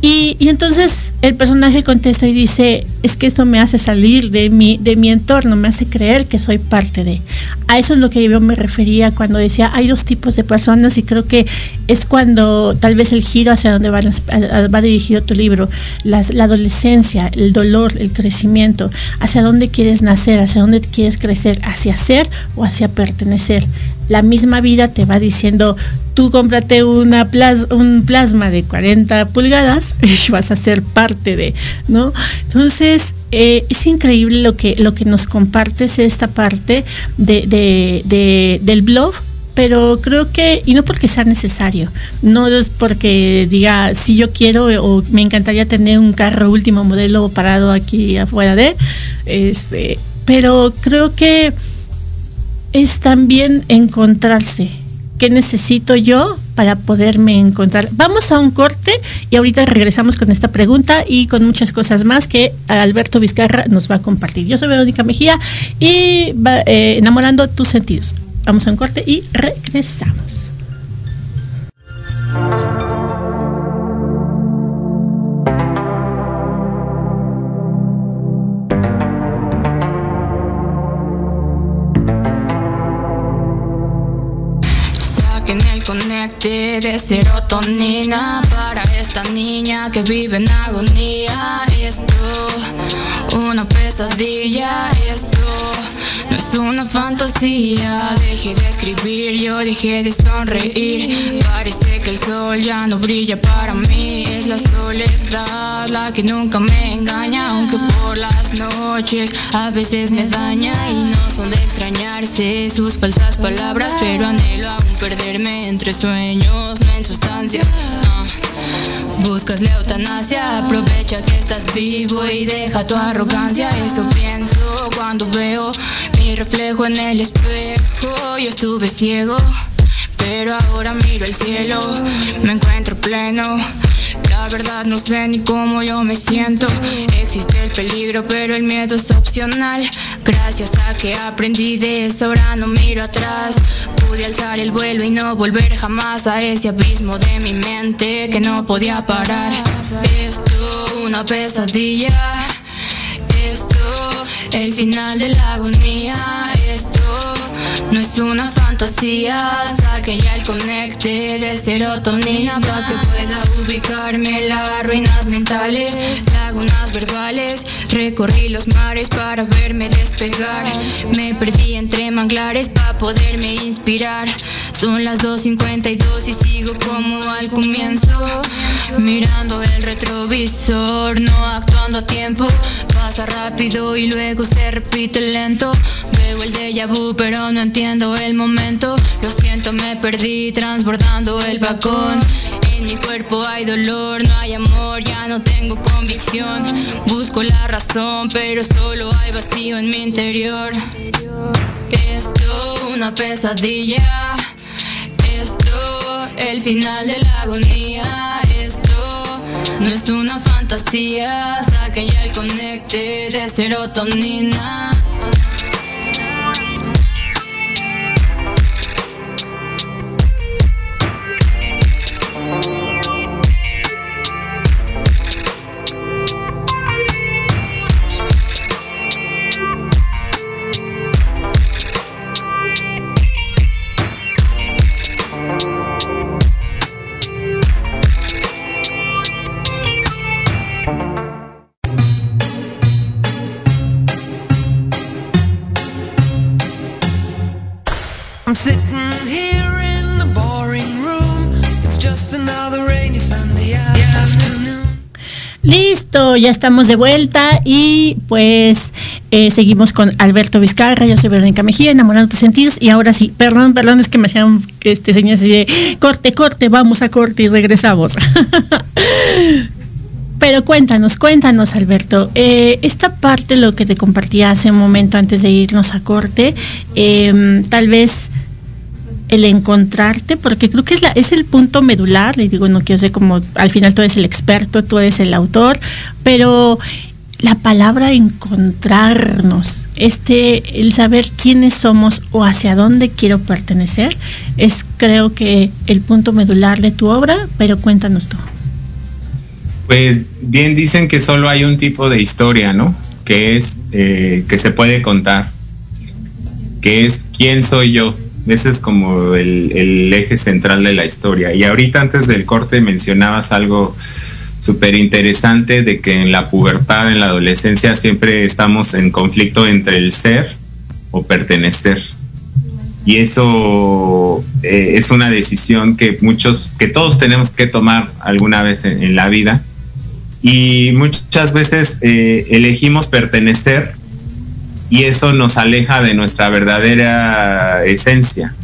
Y, entonces el personaje contesta y dice, es que esto me hace salir de mi, de mi entorno, me hace creer que soy parte de. A eso es lo que yo me refería cuando decía, hay dos tipos de personas y creo que es cuando tal vez el giro hacia donde va, va dirigido tu libro, la adolescencia, el dolor, el crecimiento, hacia dónde quieres nacer, hacia dónde quieres crecer, hacia ser o hacia pertenecer. La misma vida te va diciendo, tú cómprate un plasma de 40 pulgadas y vas a ser parte de, ¿no? Entonces, eh, es increíble lo que, lo que nos compartes esta parte de, de, de, del blog, pero creo que, y no porque sea necesario, no es porque diga, si yo quiero o me encantaría tener un carro último modelo parado aquí afuera de, este, pero creo que es también encontrarse, ¿Qué necesito yo para poderme encontrar? Vamos a un corte y ahorita regresamos con esta pregunta y con muchas cosas más que Alberto Vizcarra nos va a compartir. Yo soy Verónica Mejía y va, eh, enamorando tus sentidos. Vamos a un corte y regresamos.
Serotonina para esta niña que vive en agonía. Esto, una pesadilla, esto es una fantasía. Dejé de escribir, yo dejé de sonreír. Parece que el sol ya no brilla para mí. Es la soledad la que nunca me engaña, aunque por las noches a veces me daña y no son de extrañarse sus falsas palabras, pero anhelo aún perderme entre sueños, no en sustancias. Buscas la eutanasia, aprovecha que estás vivo y deja tu arrogancia. Eso pienso cuando veo mi reflejo en el espejo. Yo estuve ciego, pero ahora miro el cielo, me encuentro pleno. La verdad no sé ni cómo yo me siento. Existe el peligro, pero el miedo es opcional. Gracias a que aprendí de eso, ahora no miro atrás. Pude alzar el vuelo y no volver jamás a ese abismo de mi mente que no podía parar. Esto una pesadilla. Esto el final de la agonía. No es una fantasía, saque ya el conecte de serotonina para que pueda ubicarme las ruinas mentales, lagunas verbales. Recorrí los mares para verme despegar. Me perdí entre manglares para poderme inspirar. Son las 2.52 y sigo como al comienzo. Mirando el retrovisor, no actuando a tiempo. Rápido y luego se repite lento. Veo el déjà vu, pero no entiendo el momento. Lo siento, me perdí transbordando el vagón. En mi cuerpo hay dolor, no hay amor, ya no tengo convicción. Busco la razón, pero solo hay vacío en mi interior. Esto una pesadilla. Esto el final de la agonía. No es una fantasía. Saque ya el conecte de serotonina.
Ya estamos de vuelta y pues eh, seguimos con Alberto Vizcarra, yo soy Verónica Mejía, enamorando tus sentidos y ahora sí, perdón, perdón, es que me hacían este señor así de corte, corte, vamos a corte y regresamos. Pero cuéntanos, cuéntanos Alberto, eh, esta parte lo que te compartía hace un momento antes de irnos a corte, eh, tal vez el encontrarte, porque creo que es, la, es el punto medular, y digo, no quiero ser como, al final tú eres el experto, tú eres el autor, pero la palabra encontrarnos, este, el saber quiénes somos o hacia dónde quiero pertenecer, es creo que el punto medular de tu obra, pero cuéntanos tú.
Pues bien dicen que solo hay un tipo de historia, ¿no? Que es eh, que se puede contar, que es quién soy yo. Ese es como el, eje central de la historia. Y ahorita antes del corte mencionabas algo súper interesante de que en la pubertad, en la adolescencia, siempre estamos en conflicto entre el ser o pertenecer. Y eso eh, es una decisión que muchos, que todos tenemos que tomar alguna vez en, en la vida. Y muchas veces eh, elegimos pertenecer y eso nos aleja de nuestra verdadera esencia.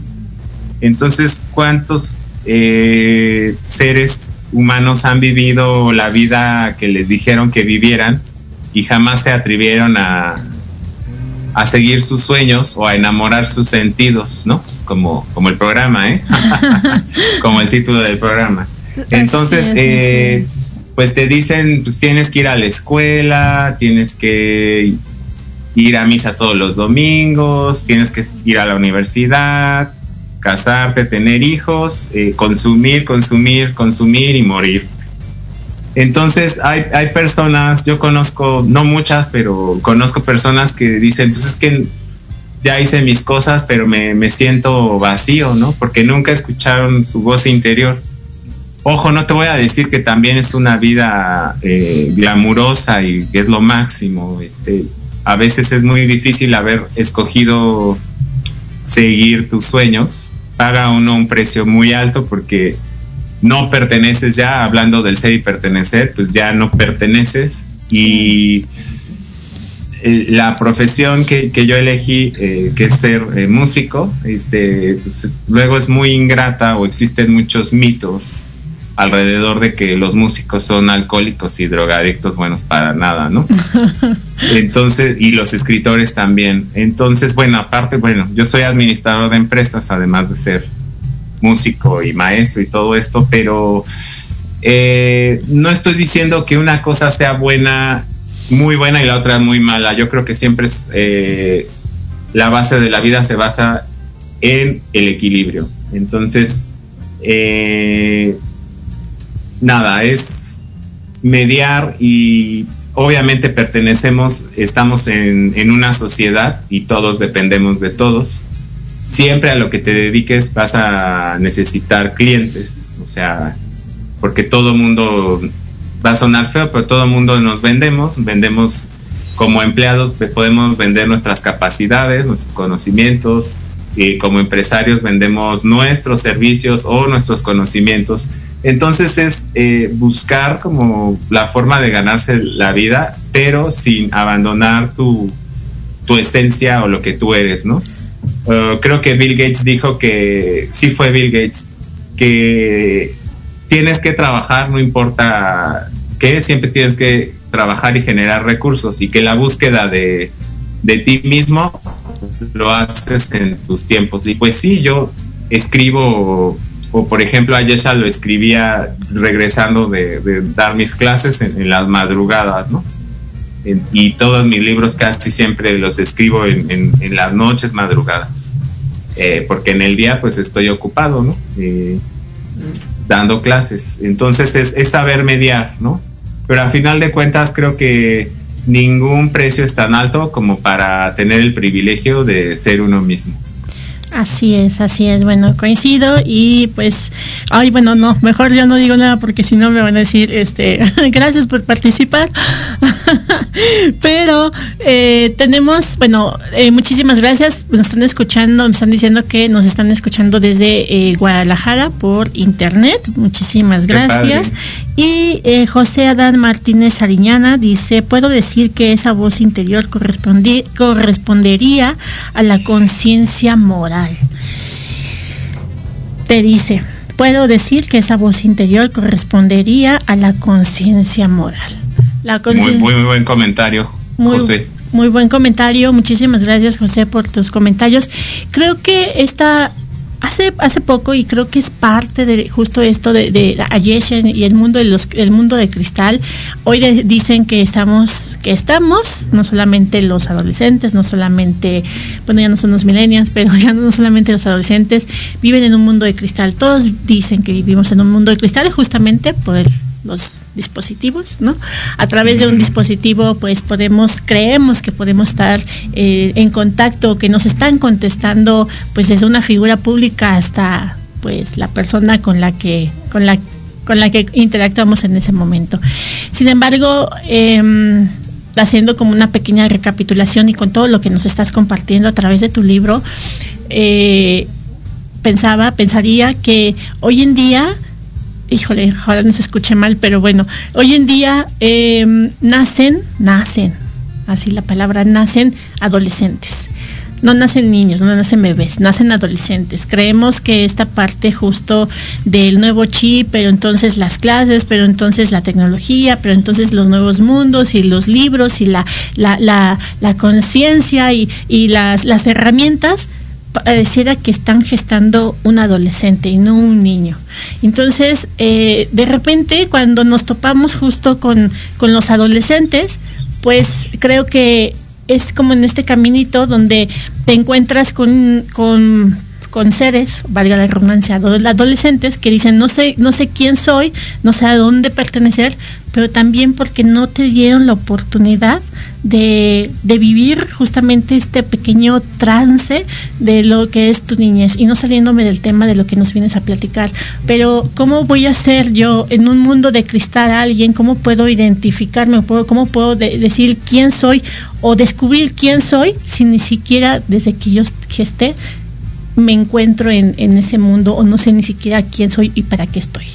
Entonces, ¿cuántos eh, seres humanos han vivido la vida que les dijeron que vivieran y jamás se atrevieron a, a seguir sus sueños o a enamorar sus sentidos, ¿no? Como, como el programa, ¿eh? como el título del programa. Entonces, eh, pues te dicen, pues tienes que ir a la escuela, tienes que ir a misa todos los domingos, tienes que ir a la universidad, casarte, tener hijos, eh, consumir, consumir, consumir y morir. Entonces hay, hay personas, yo conozco, no muchas, pero conozco personas que dicen, pues es que ya hice mis cosas, pero me, me siento vacío, ¿no? Porque nunca escucharon su voz interior. Ojo, no te voy a decir que también es una vida eh, glamurosa y que es lo máximo. Este, a veces es muy difícil haber escogido seguir tus sueños. Paga uno un precio muy alto porque no perteneces ya, hablando del ser y pertenecer, pues ya no perteneces. Y eh, la profesión que, yo elegí, eh, que es ser eh, músico, este, pues, es- luego es muy ingrata o existen muchos mitos alrededor de que los músicos son alcohólicos y drogadictos buenos para nada, ¿no? Entonces, y los escritores también. Entonces, bueno, aparte, bueno, yo soy administrador de empresas, además de ser músico y maestro y todo esto, pero eh, no estoy diciendo que una cosa sea buena, muy buena y la otra muy mala. Yo creo que siempre es eh, la base de la vida se basa en el equilibrio. Entonces, eh, nada, es mediar y obviamente pertenecemos, estamos en, una sociedad y todos dependemos de todos. Siempre a lo que te dediques vas a necesitar clientes, o sea, porque todo mundo va a sonar feo, pero todo mundo nos vendemos, vendemos como empleados, podemos vender nuestras capacidades, nuestros conocimientos, y como empresarios vendemos nuestros servicios o nuestros conocimientos. Entonces es eh, buscar como la forma de ganarse la vida, pero sin abandonar tu, tu esencia o lo que tú eres, ¿no? Uh, creo que Bill Gates dijo que, sí fue Bill Gates, que tienes que trabajar, no importa qué, siempre tienes que trabajar y generar recursos y que la búsqueda de, de ti mismo lo haces en tus tiempos. Y pues sí, yo escribo, o por ejemplo, ayer ya lo escribía regresando de, dar mis clases en, las madrugadas, ¿no? Y todos mis libros casi siempre los escribo en las noches madrugadas, eh, porque en el día pues estoy ocupado, ¿no? Eh, dando clases. Entonces es, es saber mediar, ¿no? Pero a final de cuentas creo que ningún precio es tan alto como para tener el privilegio de ser uno mismo.
Así es, así es. Bueno, coincido y pues, ay, bueno, no, mejor yo no digo nada porque si no me van a decir, este, gracias por participar. Pero eh, tenemos, bueno, eh, muchísimas gracias. Nos están escuchando, me están diciendo que nos están escuchando desde eh, Guadalajara por internet. Muchísimas gracias. Y José Adán Martínez Ariñana dice, puedo decir que esa voz interior correspondería a la conciencia moral. Te dice, puedo decir que esa voz interior correspondería a la conciencia moral. La
muy, muy, muy, buen comentario,
muy,
José.
Muy buen comentario, muchísimas gracias José por tus comentarios. Creo que esta hace hace poco y creo que es parte de justo esto de, de Ayeshen y el mundo de los el mundo de cristal hoy de, dicen que estamos que estamos no solamente los adolescentes no solamente bueno ya no son los millennials pero ya no solamente los adolescentes viven en un mundo de cristal todos dicen que vivimos en un mundo de cristal justamente por el, los dispositivos, ¿no? A través de un dispositivo, pues podemos, creemos que podemos estar eh, en contacto, que nos están contestando, pues desde una figura pública hasta, pues, la persona con la que, con la, con la que interactuamos en ese momento. Sin embargo, eh, haciendo como una pequeña recapitulación y con todo lo que nos estás compartiendo a través de tu libro, eh, pensaba, pensaría que hoy en día híjole, ahora no se escuche mal, pero bueno, hoy en día eh, nacen, nacen, así la palabra, nacen adolescentes. No nacen niños, no nacen bebés, nacen adolescentes. Creemos que esta parte justo del nuevo chip, pero entonces las clases, pero entonces la tecnología, pero entonces los nuevos mundos y los libros y la, la, la, la conciencia y, y las, las herramientas pareciera que están gestando un adolescente y no un niño. Entonces, eh, de repente, cuando nos topamos justo con, con los adolescentes, pues creo que es como en este caminito donde te encuentras con, con, con seres, valga la redundancia, adolescentes que dicen no sé, no sé quién soy, no sé a dónde pertenecer, pero también porque no te dieron la oportunidad de, vivir justamente este pequeño trance de lo que es tu niñez y no saliéndome del tema de lo que nos vienes a platicar, pero ¿cómo voy a ser yo en un mundo de cristal a alguien? ¿Cómo puedo identificarme? ¿Cómo puedo de decir quién soy o descubrir quién soy si ni siquiera desde que yo esté me encuentro en, en ese mundo o no sé ni siquiera quién soy y para qué estoy?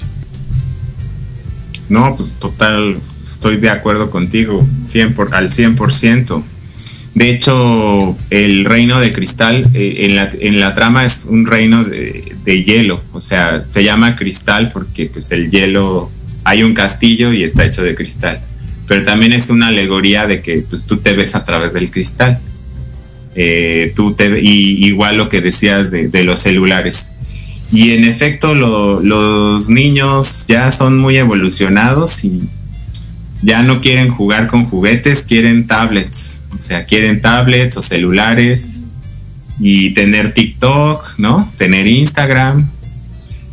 No, pues total, estoy de acuerdo contigo 100 por, al 100%. De hecho, el reino de cristal eh, en, la, en, la, trama es un reino de, de, hielo, o sea, se llama cristal porque pues el hielo, hay un castillo y está hecho de cristal, pero también es una alegoría de que pues tú te ves a través del cristal. Eh, tú te, y igual lo que decías de, los celulares. y en efecto los niños ya son muy evolucionados y ya no quieren jugar con juguetes, quieren tablets. O sea, quieren tablets o celulares y tener TikTok, ¿no? Tener Instagram.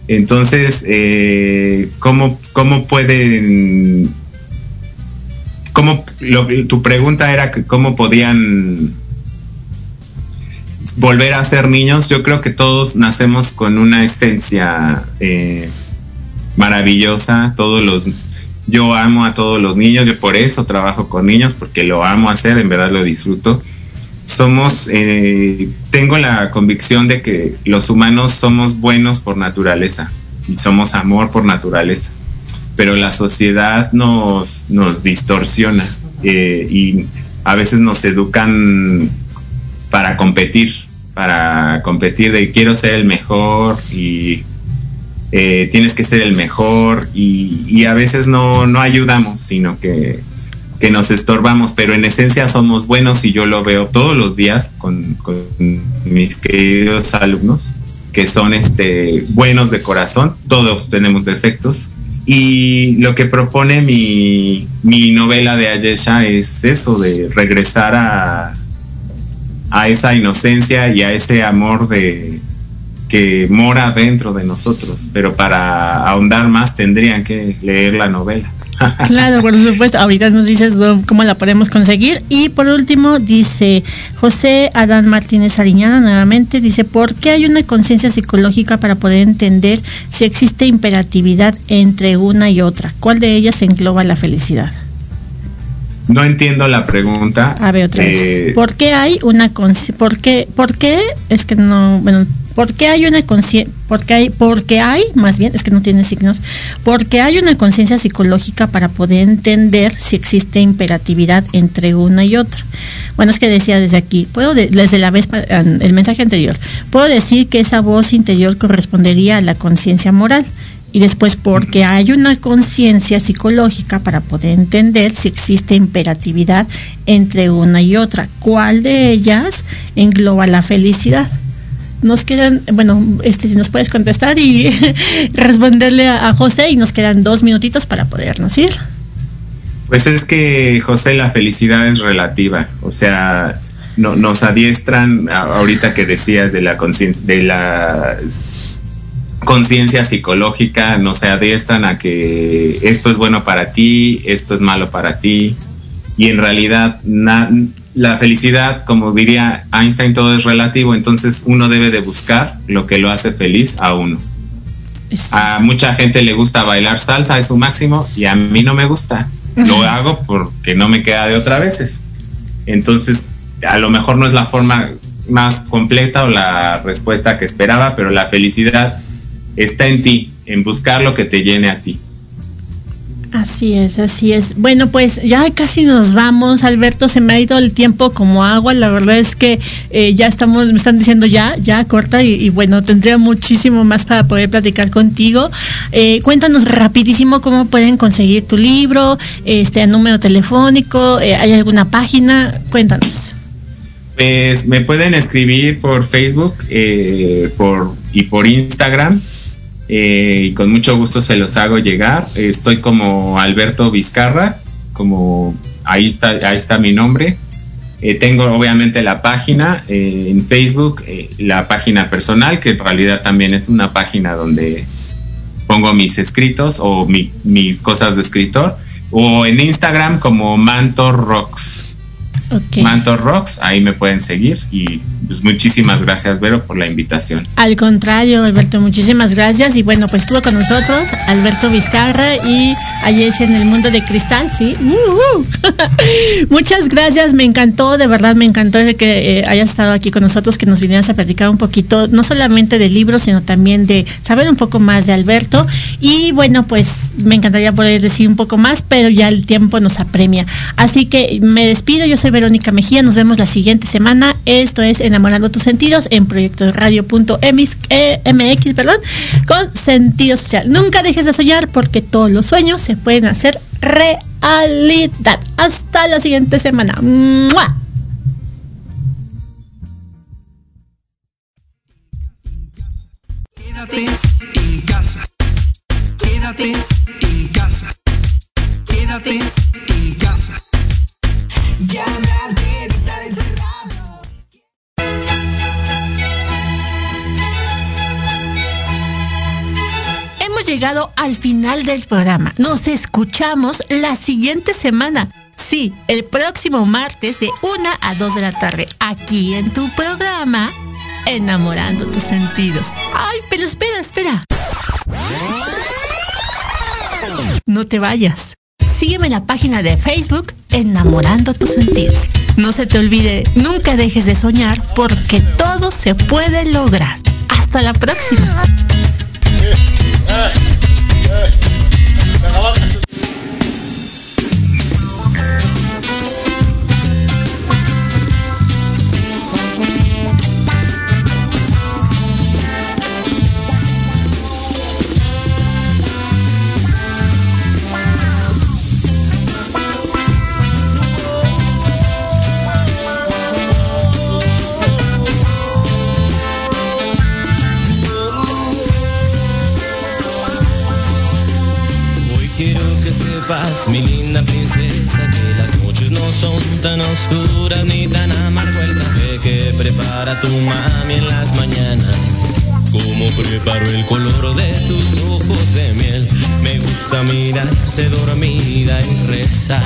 Entonces, eh, ¿cómo, ¿cómo pueden... Cómo, tu pregunta era que cómo podían volver a ser niños. Yo creo que todos nacemos con una esencia eh, maravillosa. Todos los, yo amo a todos los niños. Yo por eso trabajo con niños porque lo amo hacer. En verdad lo disfruto. Somos, eh, tengo la convicción de que los humanos somos buenos por naturaleza y somos amor por naturaleza. Pero la sociedad nos, nos distorsiona eh, y a veces nos educan para competir, para competir de quiero ser el mejor y eh, tienes que ser el mejor y, a veces no, no ayudamos, sino que, que, nos estorbamos, pero en esencia somos buenos y yo lo veo todos los días con, con mis queridos alumnos que son este, buenos de corazón, todos tenemos defectos. Y lo que propone mi, mi novela de Ayesha es eso, de regresar a, a esa inocencia y a ese amor de que mora dentro de nosotros, pero para ahondar más tendrían que leer la novela.
Claro, por supuesto. Ahorita nos dices cómo la podemos conseguir. Y por último, dice José Adán Martínez Ariñana nuevamente, dice, ¿por qué hay una conciencia psicológica para poder entender si existe imperatividad entre una y otra? ¿Cuál de ellas engloba la felicidad?
No entiendo la pregunta.
A ver, otra vez. Eh, ¿Por qué hay una por qué, por qué es que no, bueno, por qué hay una conciencia, porque hay, porque hay, más bien, es que no tiene signos, porque hay una conciencia psicológica para poder entender si existe imperatividad entre una y otra. Bueno, es que decía desde aquí, puedo desde la vez el mensaje anterior, puedo decir que esa voz interior correspondería a la conciencia moral y después porque hay una conciencia psicológica para poder entender si existe imperatividad entre una y otra. ¿Cuál de ellas engloba la felicidad? Nos quedan, bueno, este, si nos puedes contestar y responderle a, José y nos quedan dos minutitos para podernos ir.
Pues es que, José, la felicidad es relativa. O sea, no, nos adiestran, ahorita que decías de la conciencia, de la conciencia psicológica, no se adiestran a que esto es bueno para ti, esto es malo para ti, y en realidad la felicidad, como diría Einstein, todo es relativo, entonces uno debe de buscar lo que lo hace feliz a uno. A mucha gente le gusta bailar salsa, es su máximo, y a mí no me gusta. Lo hago porque no me queda de otra veces. Entonces, a lo mejor no es la forma más completa o la respuesta que esperaba, pero la felicidad está en ti, en buscar lo que te llene a ti.
Así es, así es. Bueno, pues ya casi nos vamos, Alberto, se me ha ido el tiempo como agua, la verdad es que eh, ya estamos, me están diciendo ya, ya corta y, bueno, tendría muchísimo más para poder platicar contigo. Eh, cuéntanos rapidísimo cómo pueden conseguir tu libro, este número telefónico, eh, ¿hay alguna página? Cuéntanos.
Pues me pueden escribir por Facebook por, y por Instagram eh, y con mucho gusto se los hago llegar. Estoy como Alberto Vizcarra, como ahí está, ahí está mi nombre. Eh, tengo obviamente la página eh, en Facebook, la página personal, que en realidad también es una página donde pongo mis escritos o mis cosas de escritor, o en Instagram como Mantor Rocks. Mantor Rocks, ahí me pueden seguir y pues muchísimas gracias, Vero, por la invitación.
Al contrario, Alberto, muchísimas gracias. Y bueno, pues estuvo con nosotros Alberto Vizcarra y Ayesh en el mundo de cristal, sí. Uh, uh. Muchas gracias, me encantó, de verdad me encantó que eh, hayas estado aquí con nosotros, que nos vinieras a platicar un poquito, no solamente del libro, sino también de saber un poco más de Alberto. Y bueno, pues me encantaría poder decir un poco más, pero ya el tiempo nos apremia. Así que me despido, yo soy Verónica Mejía, nos vemos la siguiente semana. Esto es en Enamorando tus sentidos en proyectosradio.mx, eh, perdón, con sentido social. Nunca dejes de soñar porque todos los sueños se pueden hacer realidad. Hasta la siguiente semana.
Quédate en casa. Quédate en casa.
Llegado al final del programa. Nos escuchamos la siguiente semana. Sí, el próximo martes de 1 a 2 de la tarde, aquí en tu programa, Enamorando tus sentidos. Ay, pero espera, espera. No te vayas. Sígueme en la página de Facebook Enamorando tus sentidos. No se te olvide, nunca dejes de soñar porque todo se puede lograr. Hasta la próxima.
Tu mami en las mañanas. Como preparo el color de tus ojos de miel, me gusta mirarte dormida y rezar,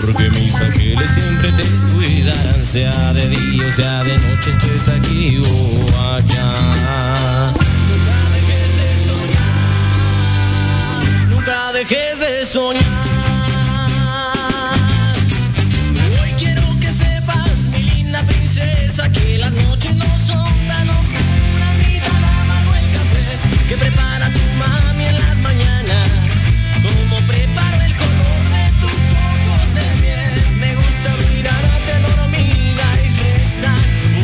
porque mis ángeles siempre te cuidarán, sea de día o sea de noche, estés aquí o allá. Nunca dejes de soñar. que prepara tu mami en las mañanas. Como preparo el color de tus ojos de miel. Me gusta mirarte dormida y rezar.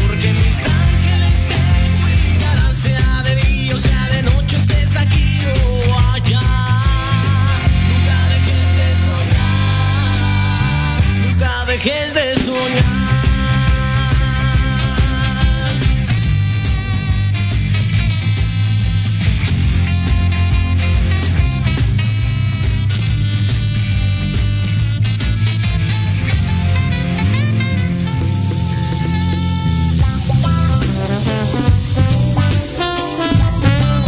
Porque mis ángeles te cuidarán, sea de día o sea de noche, estés aquí o allá. Nunca dejes de soñar. Nunca dejes de soñar.